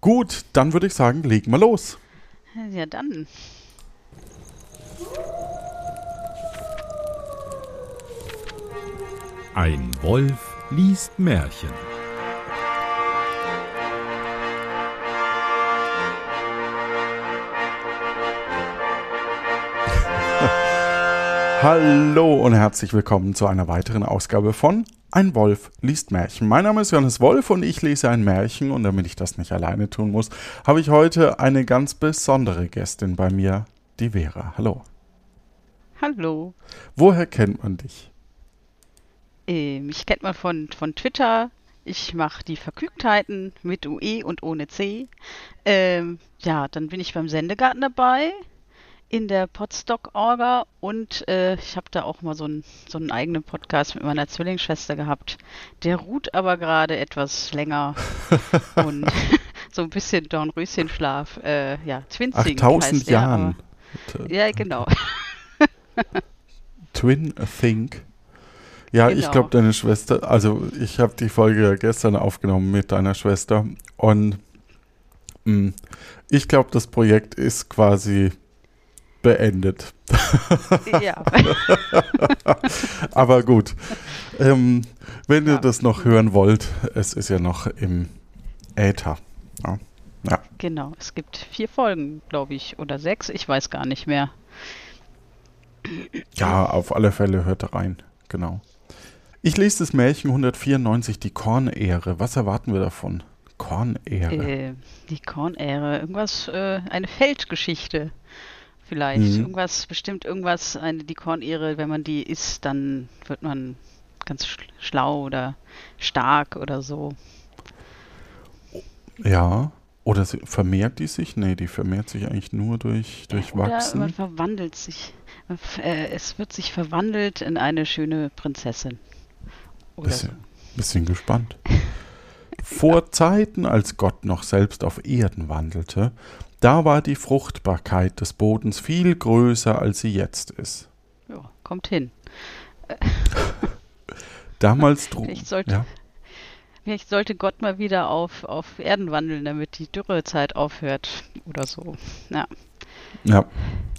Gut, dann würde ich sagen, legen wir los. Ja, dann. Ein Wolf liest Märchen. Hallo und herzlich willkommen zu einer weiteren Ausgabe von Ein Wolf liest Märchen. Mein Name ist Johannes Wolf und ich lese ein Märchen und damit ich das nicht alleine tun muss, habe ich heute eine ganz besondere Gästin bei mir, die Vera. Hallo. Hallo. Woher kennt man dich? Ähm, mich kennt man von, von Twitter. Ich mache die Vergnügtheiten mit UE und ohne C. Ähm, ja, dann bin ich beim Sendegarten dabei in der Podstock-Orga und äh, ich habe da auch mal so, ein, so einen eigenen Podcast mit meiner Zwillingsschwester gehabt. Der ruht aber gerade etwas länger und so ein bisschen Dornröschenschlaf. Äh, ja, Twinzing. Ach, tausend Jahren. Aber, ja, genau. Twin Think. Ja, genau. ich glaube, deine Schwester, also ich habe die Folge gestern aufgenommen mit deiner Schwester und mh, mm, ich glaube, das Projekt ist quasi beendet. Ja. Aber gut. Ähm, wenn ja. ihr das noch hören wollt, es ist ja noch im Äther. Ja. ja. Genau, es gibt vier Folgen, glaube ich, oder sechs, ich weiß gar nicht mehr. Ja, auf alle Fälle hört rein, genau. Ich lese das Märchen 194, die Kornehre. Was erwarten wir davon? Kornehre. Äh, die Kornehre, irgendwas, äh, eine Feldgeschichte vielleicht. Mhm. Irgendwas, bestimmt irgendwas, eine, die Kornehre, wenn man die isst, dann wird man ganz schlau oder stark oder so. Ja. Oder vermehrt die sich? Nee, die vermehrt sich eigentlich nur durch, durch oder Wachsen. Man verwandelt sich. Äh, es wird sich verwandelt in eine schöne Prinzessin. Oder bisschen, so. bisschen gespannt. Vor Zeiten, als Gott noch selbst auf Erden wandelte, da war die Fruchtbarkeit des Bodens viel größer, als sie jetzt ist. Ja, kommt hin. Damals trug. Vielleicht sollte, ja. vielleicht sollte Gott mal wieder auf, auf Erden wandeln, damit die Dürrezeit aufhört oder so. Ja. Ja,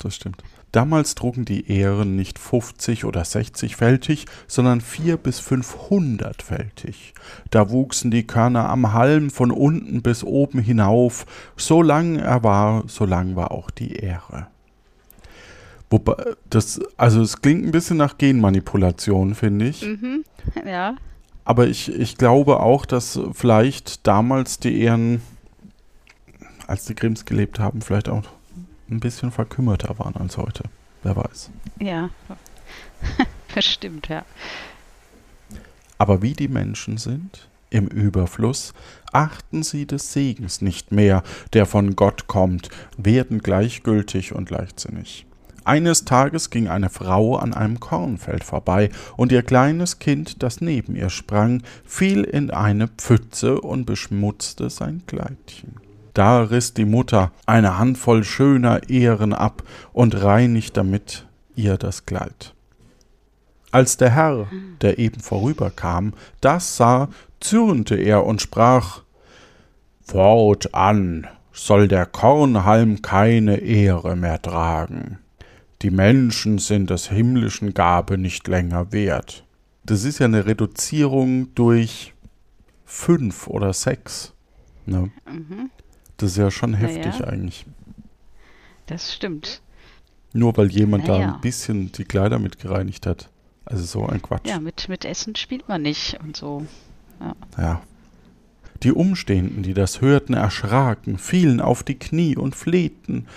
das stimmt. Damals trugen die Ähren nicht 50 oder 60-fältig, sondern 4 bis 500-fältig. Da wuchsen die Körner am Halm von unten bis oben hinauf, so lang er war, so lang war auch die Ähre. Wobei, das, also es klingt ein bisschen nach Genmanipulation, finde ich. Mhm, ja. Aber ich, ich glaube auch, dass vielleicht damals die Ähren, als die Grimms gelebt haben, vielleicht auch ein bisschen verkümmerter waren als heute. Wer weiß. Ja, bestimmt, ja. Aber wie die Menschen sind, im Überfluss, achten sie des Segens nicht mehr, der von Gott kommt, werden gleichgültig und leichtsinnig. Eines Tages ging eine Frau an einem Kornfeld vorbei, und ihr kleines Kind, das neben ihr sprang, fiel in eine Pfütze und beschmutzte sein Kleidchen. Da riß die Mutter eine Handvoll schöner Ehren ab und reinigt damit ihr das Kleid. Als der Herr, der eben vorüberkam, das sah, zürnte er und sprach Fortan soll der Kornhalm keine Ehre mehr tragen. Die Menschen sind des himmlischen Gabe nicht länger wert. Das ist ja eine Reduzierung durch fünf oder sechs. Ne? Mhm. Das ist ja schon heftig ja. eigentlich. Das stimmt. Nur weil jemand naja. da ein bisschen die Kleider mit gereinigt hat. Also so ein Quatsch. Ja, mit, mit Essen spielt man nicht und so. Ja. ja. Die Umstehenden, die das hörten, erschraken, fielen auf die Knie und flehten,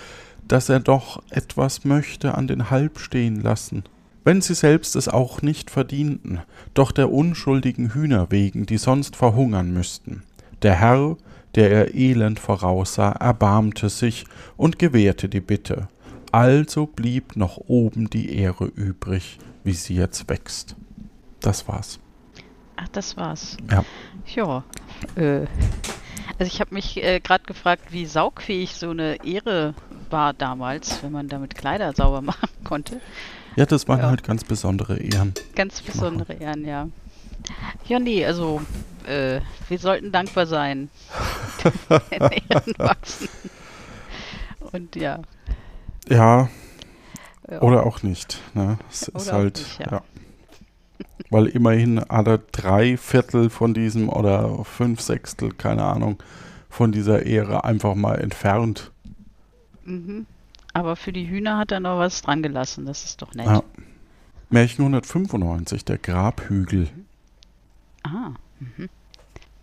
dass er doch etwas möchte an den Halb stehen lassen. Wenn sie selbst es auch nicht verdienten, doch der unschuldigen Hühner wegen, die sonst verhungern müssten. Der Herr der er elend voraussah, erbarmte sich und gewährte die Bitte. Also blieb noch oben die Ehre übrig, wie sie jetzt wächst. Das war's. Ach, das war's. Ja. Ja. Äh, also ich habe mich äh, gerade gefragt, wie saugfähig so eine Ehre war damals, wenn man damit Kleider sauber machen konnte. Ja, das waren ja. halt ganz besondere Ehren. Ganz besondere Ehren, ja. Ja, nee, also äh, wir sollten dankbar sein. In Ehren wachsen. Und ja. Ja, ja. oder auch nicht. Ne? Es Oder ist halt, nicht, ja. ja. Weil immerhin hat er drei Viertel von diesem oder fünf Sechstel, keine Ahnung, von dieser Ehre einfach mal entfernt. Mhm. Aber für die Hühner hat er noch was dran gelassen. Das ist doch nett. Ja. Märchen 195, der Grabhügel. Ah. Mhm.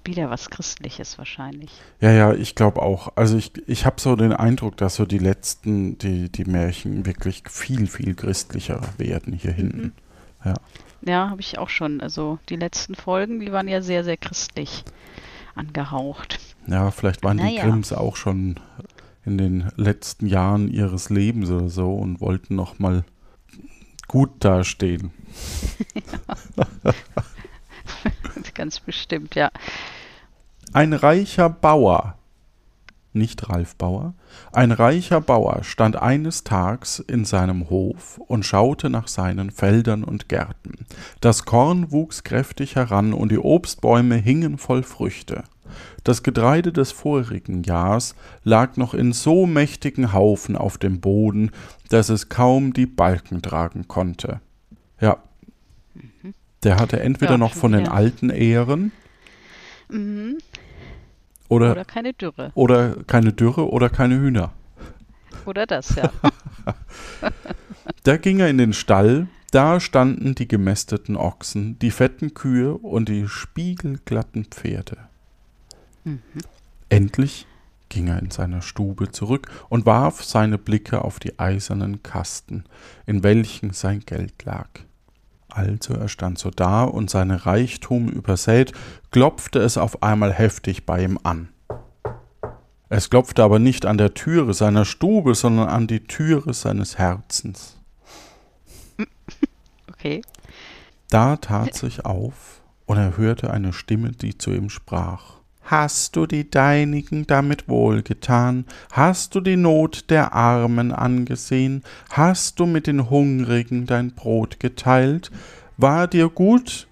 Wieder was Christliches wahrscheinlich. Ja, ja, ich glaube auch. Also ich, ich habe so den Eindruck, dass so die letzten, die, die Märchen wirklich viel, viel christlicher werden hier hinten. Ja, habe ich auch schon. Also die letzten Folgen, die waren ja sehr, sehr christlich angehaucht. Ja, vielleicht waren die Naja. Grimms auch schon in den letzten Jahren ihres Lebens oder so und wollten noch mal gut dastehen. Ganz bestimmt, ja. Ein reicher Bauer, nicht Ralf Bauer, ein reicher Bauer stand eines Tags in seinem Hof und schaute nach seinen Feldern und Gärten. Das Korn wuchs kräftig heran und die Obstbäume hingen voll Früchte. Das Getreide des vorigen Jahrs lag noch in so mächtigen Haufen auf dem Boden, dass es kaum die Balken tragen konnte. Ja. Der hatte entweder Ja, noch von den alten Ehren Mhm. oder Oder keine Dürre. oder keine Dürre oder keine Hühner. Oder das, ja. Da ging er in den Stall, da standen die gemästeten Ochsen, die fetten Kühe und die spiegelglatten Pferde. Mhm. Endlich ging er in seine Stube zurück und warf seine Blicke auf die eisernen Kasten, in welchen sein Geld lag. Also er stand so da und seine Reichtum übersät, klopfte es auf einmal heftig bei ihm an. Es klopfte aber nicht an der Türe seiner Stube, sondern an die Türe seines Herzens. Okay. Da tat sich auf, und er hörte eine Stimme, die zu ihm sprach. Hast du die Deinigen damit wohlgetan? Hast du die Not der Armen angesehen? Hast du mit den Hungrigen dein Brot geteilt? War dir gut?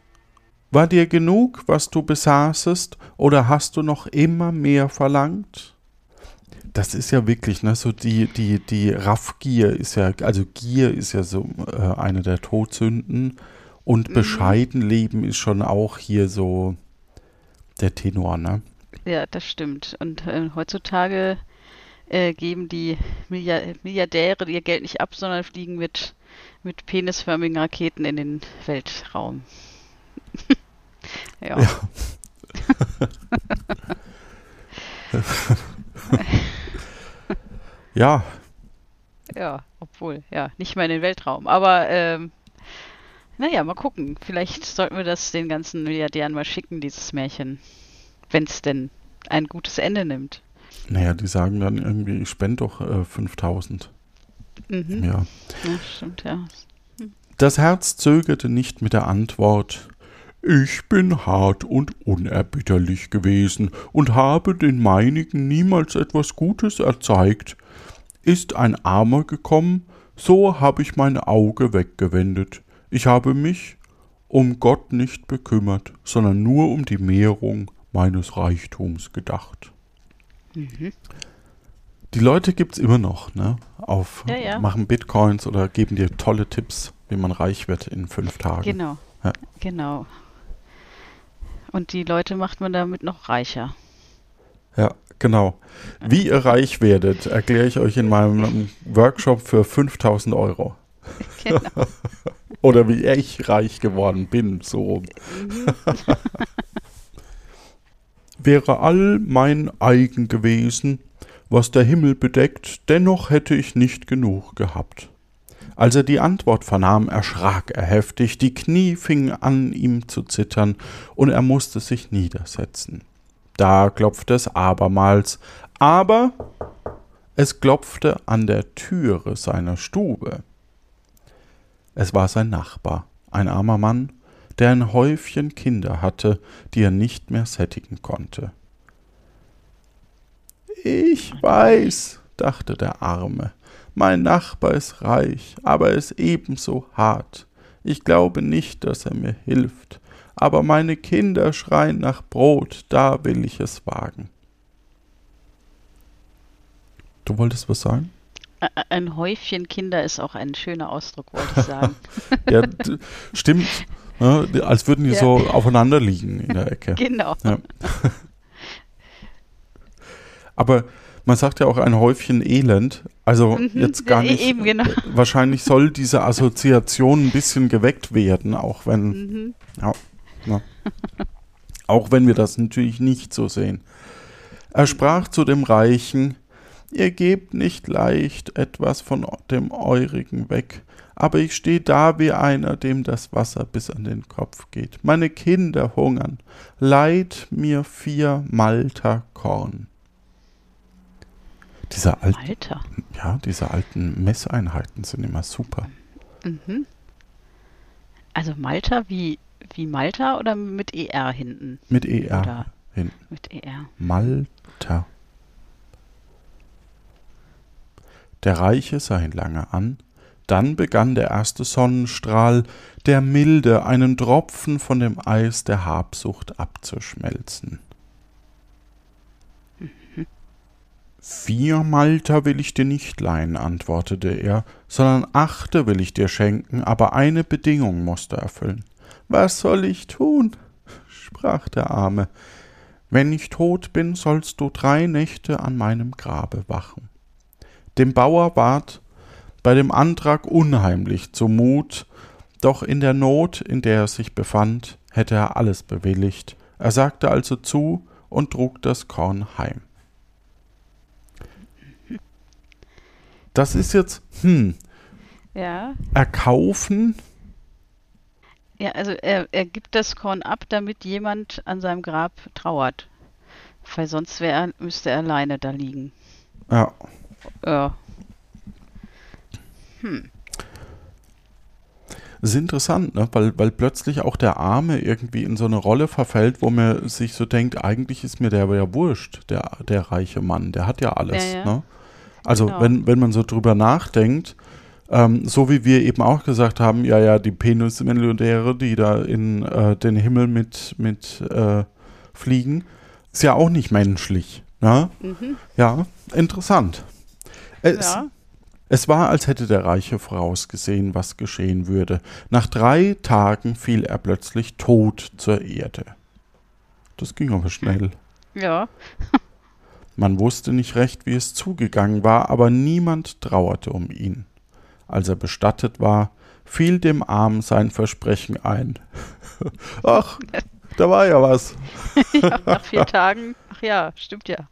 War dir genug, was du besaßest, oder hast du noch immer mehr verlangt? Das ist ja wirklich, ne, so die, die, die Raffgier ist ja, also Gier ist ja so äh, eine der Todsünden und Mhm. bescheiden leben ist schon auch hier so der Tenor, ne? Ja, das stimmt. Und äh, heutzutage äh, geben die Milliard Milliardäre ihr Geld nicht ab, sondern fliegen mit, mit penisförmigen Raketen in den Weltraum. ja. Ja. Ja, Ja, obwohl, ja, nicht mal in den Weltraum. Aber, ähm, naja, mal gucken. Vielleicht sollten wir das den ganzen Milliardären mal schicken, dieses Märchen. Wenn es denn ein gutes Ende nimmt. naja, die sagen dann irgendwie, ich spende doch äh, 5000 Mhm. Jahr. Ja, stimmt, ja. Das Herz zögerte nicht mit der Antwort. Ich bin hart und unerbitterlich gewesen und habe den meinigen niemals etwas Gutes erzeigt. Ist ein Armer gekommen, so habe ich mein Auge weggewendet. Ich habe mich um Gott nicht bekümmert, sondern nur um die Mehrung meines Reichtums gedacht. Mhm. Die Leute gibt's immer noch, ne? Auf Ja, ja. machen Bitcoins oder geben dir tolle Tipps, wie man reich wird in fünf Tagen. Genau. Ja. Genau. Und die Leute macht man damit noch reicher. Ja, genau. Wie ihr reich werdet, erkläre ich euch in meinem Workshop für 5000 Euro. Genau. Oder wie ich reich geworden bin, so. Wäre all mein eigen gewesen, was der Himmel bedeckt, dennoch hätte ich nicht genug gehabt. Als er die Antwort vernahm, erschrak er heftig, die Knie fingen an, ihm zu zittern, und er musste sich niedersetzen. Da klopfte es abermals, aber es klopfte an der Türe seiner Stube. Es war sein Nachbar, ein armer Mann, der ein Häufchen Kinder hatte, die er nicht mehr sättigen konnte. Ich weiß, dachte der Arme, mein Nachbar ist reich, aber er ist ebenso hart. Ich glaube nicht, dass er mir hilft, aber meine Kinder schreien nach Brot, da will ich es wagen. Du wolltest was sagen? Ein Häufchen Kinder ist auch ein schöner Ausdruck, wollte ich sagen. Ja, stimmt. Ja, als würden die Ja. so aufeinander liegen in der Ecke. genau. Ja. Aber man sagt ja auch ein Häufchen Elend. Also Mhm, jetzt gar nicht. eben, genau. Wahrscheinlich soll diese Assoziation ein bisschen geweckt werden, auch wenn, Mhm. ja. auch wenn wir das natürlich nicht so sehen. Er sprach zu dem Reichen, ihr gebt nicht leicht etwas von dem Eurigen weg, aber ich stehe da wie einer, dem das Wasser bis an den Kopf geht. Meine Kinder hungern, leid mir vier Malter Korn. Diese alten, Alter. ja, diese alten Messeinheiten sind immer super. Mhm. Also Malta wie, wie Malta oder mit ER hinten? Mit ER Oder hinten. mit ER. Malta. Der Reiche sah ihn lange an, dann begann der erste Sonnenstrahl, der milde einen Tropfen von dem Eis der Habsucht abzuschmelzen. Vier Malter will ich dir nicht leihen, antwortete er, sondern achte will ich dir schenken, aber eine Bedingung musst du erfüllen. Was soll ich tun? sprach der Arme. Wenn ich tot bin, sollst du drei Nächte an meinem Grabe wachen. Dem Bauer ward bei dem Antrag unheimlich zumut, doch in der Not, in der er sich befand, hätte er alles bewilligt. Er sagte also zu und trug das Korn heim. Das ist jetzt, hm, Ja. erkaufen, Ja, also er, er gibt das Korn ab, damit jemand an seinem Grab trauert. Weil sonst wär, müsste er alleine da liegen. ja, Ja. Das ist interessant, ne? weil, weil plötzlich auch der Arme irgendwie in so eine Rolle verfällt, wo man sich so denkt, eigentlich ist mir der ja wurscht, der, der reiche Mann, der hat ja alles. Ja, ja. Ne? Also Genau. wenn, wenn man so drüber nachdenkt, ähm, so wie wir eben auch gesagt haben, ja, ja, die Penismillionäre, die da in äh, den Himmel mit, mit äh, fliegen, ist ja auch nicht menschlich. Ne? Mhm. Ja, interessant. Es, Ja. es war, als hätte der Reiche vorausgesehen, was geschehen würde. Nach drei Tagen fiel er plötzlich tot zur Erde. Das ging aber schnell. Ja. Man wusste nicht recht, wie es zugegangen war, aber niemand trauerte um ihn. Als er bestattet war, fiel dem Armen sein Versprechen ein. Ach, da war ja was. ja. Nach vier Tagen. Ach ja, stimmt ja.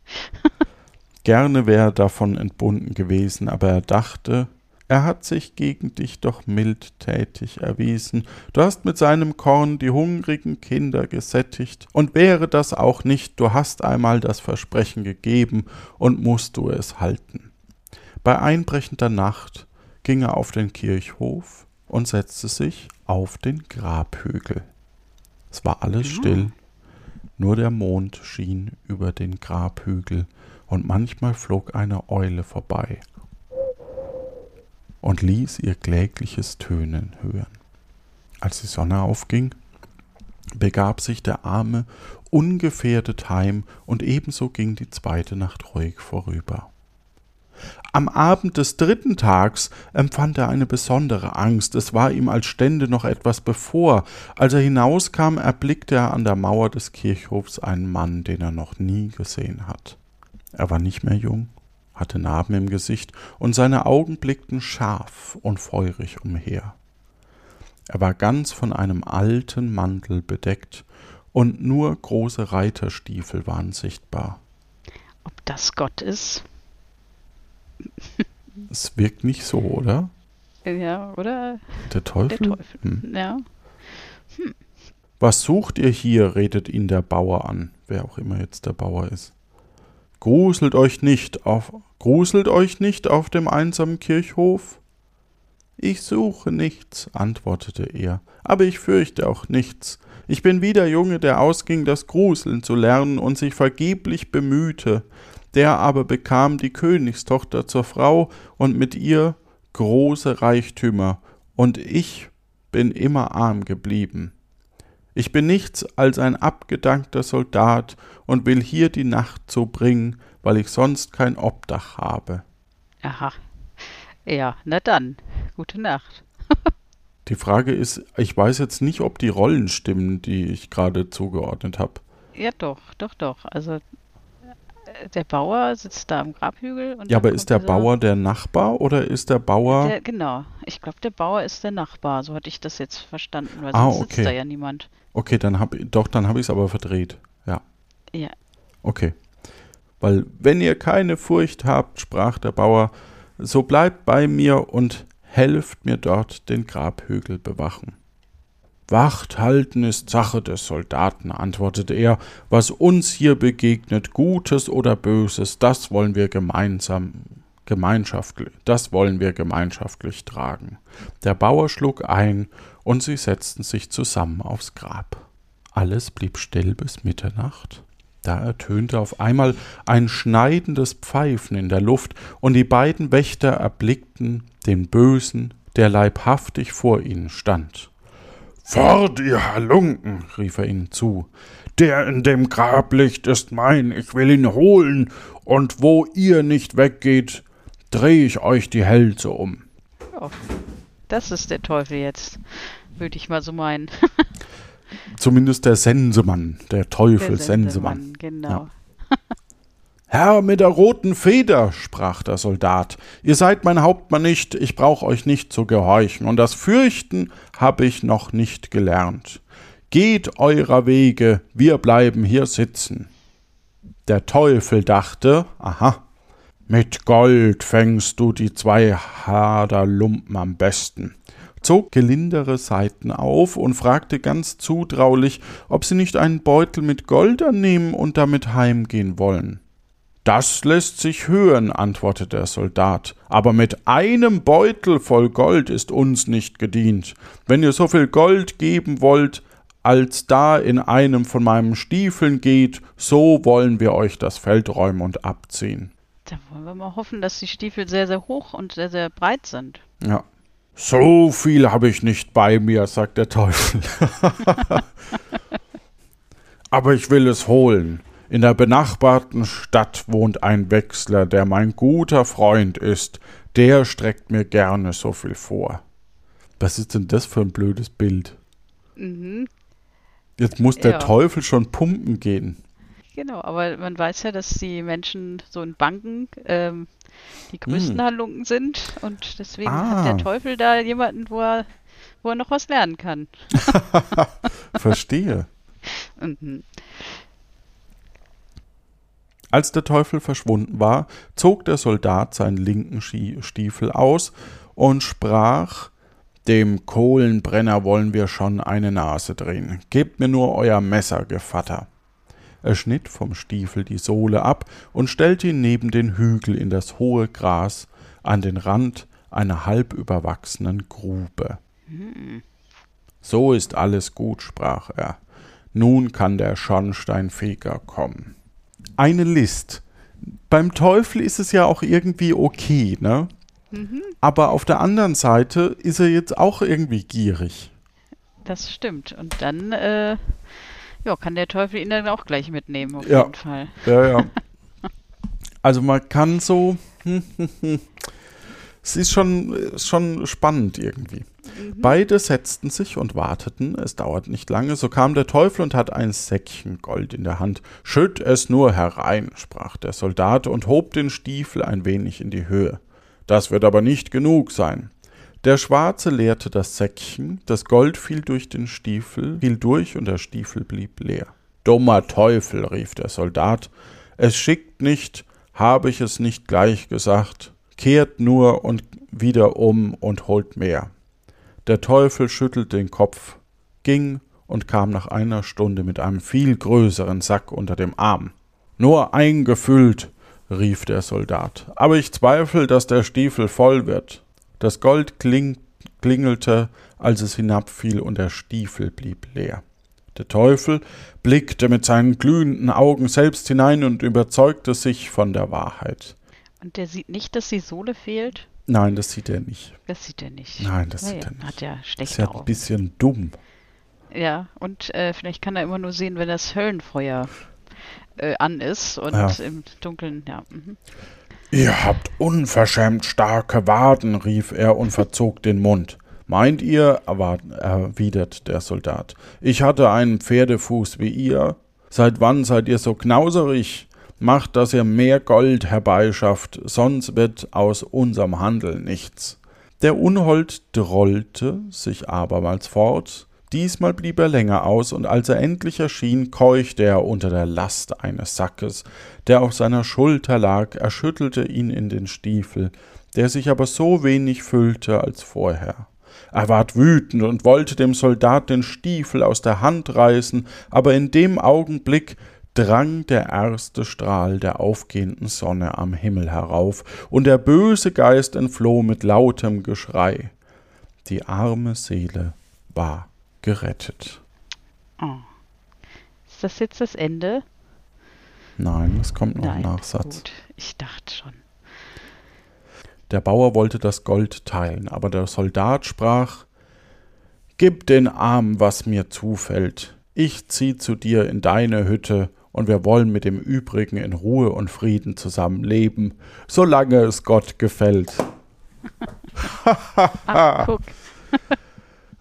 Gerne wäre er davon entbunden gewesen, aber er dachte, er hat sich gegen dich doch mildtätig erwiesen. Du hast mit seinem Korn die hungrigen Kinder gesättigt, und wäre das auch nicht, du hast einmal das Versprechen gegeben und musst du es halten. Bei einbrechender Nacht ging er auf den Kirchhof und setzte sich auf den Grabhügel. Es war alles Ja. still, nur der Mond schien über den Grabhügel, und manchmal flog eine Eule vorbei und ließ ihr klägliches Tönen hören. Als die Sonne aufging, begab sich der Arme ungefährdet heim, und ebenso ging die zweite Nacht ruhig vorüber. Am Abend des dritten Tags empfand er eine besondere Angst, es war ihm, als stände noch etwas bevor. Als er hinauskam, erblickte er an der Mauer des Kirchhofs einen Mann, den er noch nie gesehen hat. Er war nicht mehr jung, hatte Narben im Gesicht, und seine Augen blickten scharf und feurig umher. Er war ganz von einem alten Mantel bedeckt, und nur große Reiterstiefel waren sichtbar. Ob das Gott ist? Es wirkt nicht so, oder? Ja, oder Der Teufel? der Teufel. Hm. Ja. Was sucht ihr hier? redet ihn der Bauer an, wer auch immer jetzt der Bauer ist. Gruselt euch nicht auf, gruselt euch nicht auf dem einsamen Kirchhof? Ich suche nichts, antwortete er, aber ich fürchte auch nichts. Ich bin wie der Junge, der ausging, das Gruseln zu lernen und sich vergeblich bemühte. Der aber bekam die Königstochter zur Frau und mit ihr große Reichtümer, und ich bin immer arm geblieben. Ich bin nichts als ein abgedankter Soldat und will hier die Nacht zubringen, weil ich sonst kein Obdach habe. Aha. Ja, na dann. Gute Nacht. Die Frage ist, ich weiß jetzt nicht, ob die Rollen stimmen, die ich gerade zugeordnet habe. Ja, doch, doch, doch. Also der Bauer sitzt da am Grabhügel. Und Ja, aber ist der Bauer der Nachbar oder ist der Bauer. Der, genau. Ich glaube, der Bauer ist der Nachbar. So hatte ich das jetzt verstanden, weil Ah, sonst okay. sitzt da ja niemand. Okay, dann hab doch, dann habe ich es aber verdreht. Ja. Ja. Okay. Weil, wenn ihr keine Furcht habt, sprach der Bauer, so bleibt bei mir und helft mir dort den Grabhügel bewachen. Wacht halten ist Sache des Soldaten, antwortete er. Was uns hier begegnet, Gutes oder Böses, das wollen wir gemeinsam, gemeinschaftlich, das wollen wir gemeinschaftlich tragen. Der Bauer schlug ein, und sie setzten sich zusammen aufs Grab. Alles blieb still bis Mitternacht. Da ertönte auf einmal ein schneidendes Pfeifen in der Luft, und die beiden Wächter erblickten den Bösen, der leibhaftig vor ihnen stand. Fort, ihr Halunken, rief er ihnen zu. Der in dem Grab liegt, ist mein, ich will ihn holen, und wo ihr nicht weggeht, dreh ich euch die Hälse um. Ja. Das ist der Teufel jetzt. Würde ich mal so meinen. Zumindest der Sensemann, der Teufel Der Sensemann. Genau. Herr mit der roten Feder, sprach der Soldat, ihr seid mein Hauptmann nicht, ich brauch euch nicht zu gehorchen, und das Fürchten hab ich noch nicht gelernt. Geht eurer Wege, wir bleiben hier sitzen. Der Teufel dachte, aha, mit Gold fängst du die zwei Haderlumpen am besten, zog gelindere Seiten auf und fragte ganz zutraulich, ob sie nicht einen Beutel mit Gold annehmen und damit heimgehen wollen. Das lässt sich hören, antwortete der Soldat, aber mit einem Beutel voll Gold ist uns nicht gedient. Wenn ihr so viel Gold geben wollt, als da in einem von meinen Stiefeln geht, so wollen wir euch das Feld räumen und abziehen. Da wollen wir mal hoffen, dass die Stiefel sehr, sehr hoch und sehr, sehr breit sind. Ja. So viel habe ich nicht bei mir, sagt der Teufel. Aber ich will es holen. In der benachbarten Stadt wohnt ein Wechsler, der mein guter Freund ist. Der streckt mir gerne so viel vor. Was ist denn das für ein blödes Bild? Mhm. Jetzt muss der Ja. Teufel schon pumpen gehen. Genau, aber man weiß ja, dass die Menschen so in Banken ähm, die größten Hm. Halunken sind und deswegen Ah. hat der Teufel da jemanden, wo er, wo er noch was lernen kann. Verstehe. Mhm. Als der Teufel verschwunden war, zog der Soldat seinen linken Stiefel aus und sprach Dem Kohlenbrenner wollen wir schon eine Nase drehen. Gebt mir nur euer Messer, Gevatter. Er schnitt vom Stiefel die Sohle ab und stellte ihn neben den Hügel in das hohe Gras an den Rand einer halb überwachsenen Grube. So ist alles gut, sprach er. Nun kann der Schornsteinfeger kommen. Eine List. Beim Teufel ist es ja auch irgendwie okay, ne? Mhm. Aber auf der anderen Seite ist er jetzt auch irgendwie gierig. Das stimmt. Und dann äh, ja, kann der Teufel ihn dann auch gleich mitnehmen, auf Ja. jeden Fall. Ja, ja. Also man kann so. Es ist schon, ist schon spannend irgendwie. Beide setzten sich und warteten. Es dauert nicht lange. So kam der Teufel und hat ein Säckchen Gold in der Hand. Schütt es nur herein, sprach der Soldat und hob den Stiefel ein wenig in die Höhe. Das wird aber nicht genug sein. Der Schwarze leerte das Säckchen, das Gold fiel durch den Stiefel, fiel durch und der Stiefel blieb leer. Dummer Teufel, rief der Soldat, es schickt nicht, habe ich es nicht gleich gesagt, kehrt nur und wieder um und holt mehr. Der Teufel schüttelte den Kopf, ging und kam nach einer Stunde mit einem viel größeren Sack unter dem Arm. Nur eingefüllt, rief der Soldat, aber ich zweifle, dass der Stiefel voll wird. Das Gold kling klingelte, als es hinabfiel, und der Stiefel blieb leer. Der Teufel blickte mit seinen glühenden Augen selbst hinein und überzeugte sich von der Wahrheit. Und der sieht nicht, dass die Sohle fehlt. Nein, das sieht er nicht. Das sieht er nicht. Nein, das Nee, sieht er nicht. Hat ja Das ist schlechte ja ein bisschen dumm. Ja, und äh, vielleicht kann er immer nur sehen, wenn das Höllenfeuer äh, an ist und Ja. im Dunkeln, ja. Mhm. Ihr habt unverschämt starke Waden, rief er und verzog den Mund. Meint ihr, erwidert der Soldat, ich hatte einen Pferdefuß wie ihr? Seit wann seid ihr so knauserig? Macht, dass ihr mehr Gold herbeischafft, sonst wird aus unserem Handel nichts. Der Unhold drollte sich abermals fort, Diesmal blieb er länger aus, und als er endlich erschien, keuchte er unter der Last eines Sackes, der auf seiner Schulter lag, erschüttelte ihn in den Stiefel, der sich aber so wenig füllte als vorher. Er ward wütend und wollte dem Soldat den Stiefel aus der Hand reißen, aber in dem Augenblick drang der erste Strahl der aufgehenden Sonne am Himmel herauf, und der böse Geist entfloh mit lautem Geschrei. Die arme Seele war gerettet. Oh. Ist das jetzt das Ende? Nein, es kommt noch Nein, ein Nachsatz. Gut, ich dachte schon. Der Bauer wollte das Gold teilen, aber der Soldat sprach Gib den Armen, was mir zufällt. Ich zieh zu dir in deine Hütte, und wir wollen mit dem Übrigen in Ruhe und Frieden zusammenleben, solange es Gott gefällt. Ach, guck.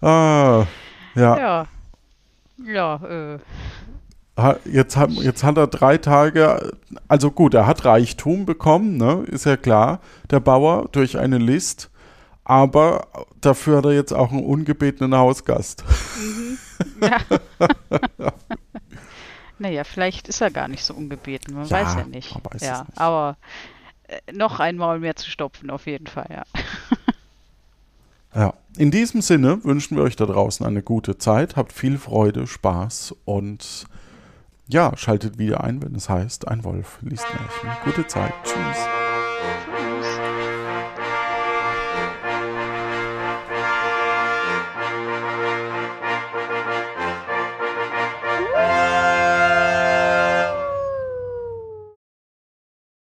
ah, ja. Ja. Ja, äh. Jetzt hat, jetzt hat er drei Tage, also gut, er hat Reichtum bekommen, ne, ist ja klar, der Bauer durch eine List, aber dafür hat er jetzt auch einen ungebetenen Hausgast. Mhm. Ja. Naja, vielleicht ist er gar nicht so ungebeten, man ja, weiß ja nicht. Weiß ja, nicht. aber äh, noch ein Maul mehr zu stopfen, auf jeden Fall, ja. Ja, in diesem Sinne wünschen wir euch da draußen eine gute Zeit, habt viel Freude, Spaß und ja, schaltet wieder ein, wenn es heißt, ein Wolf liest Märchen. Gute Zeit. Tschüss.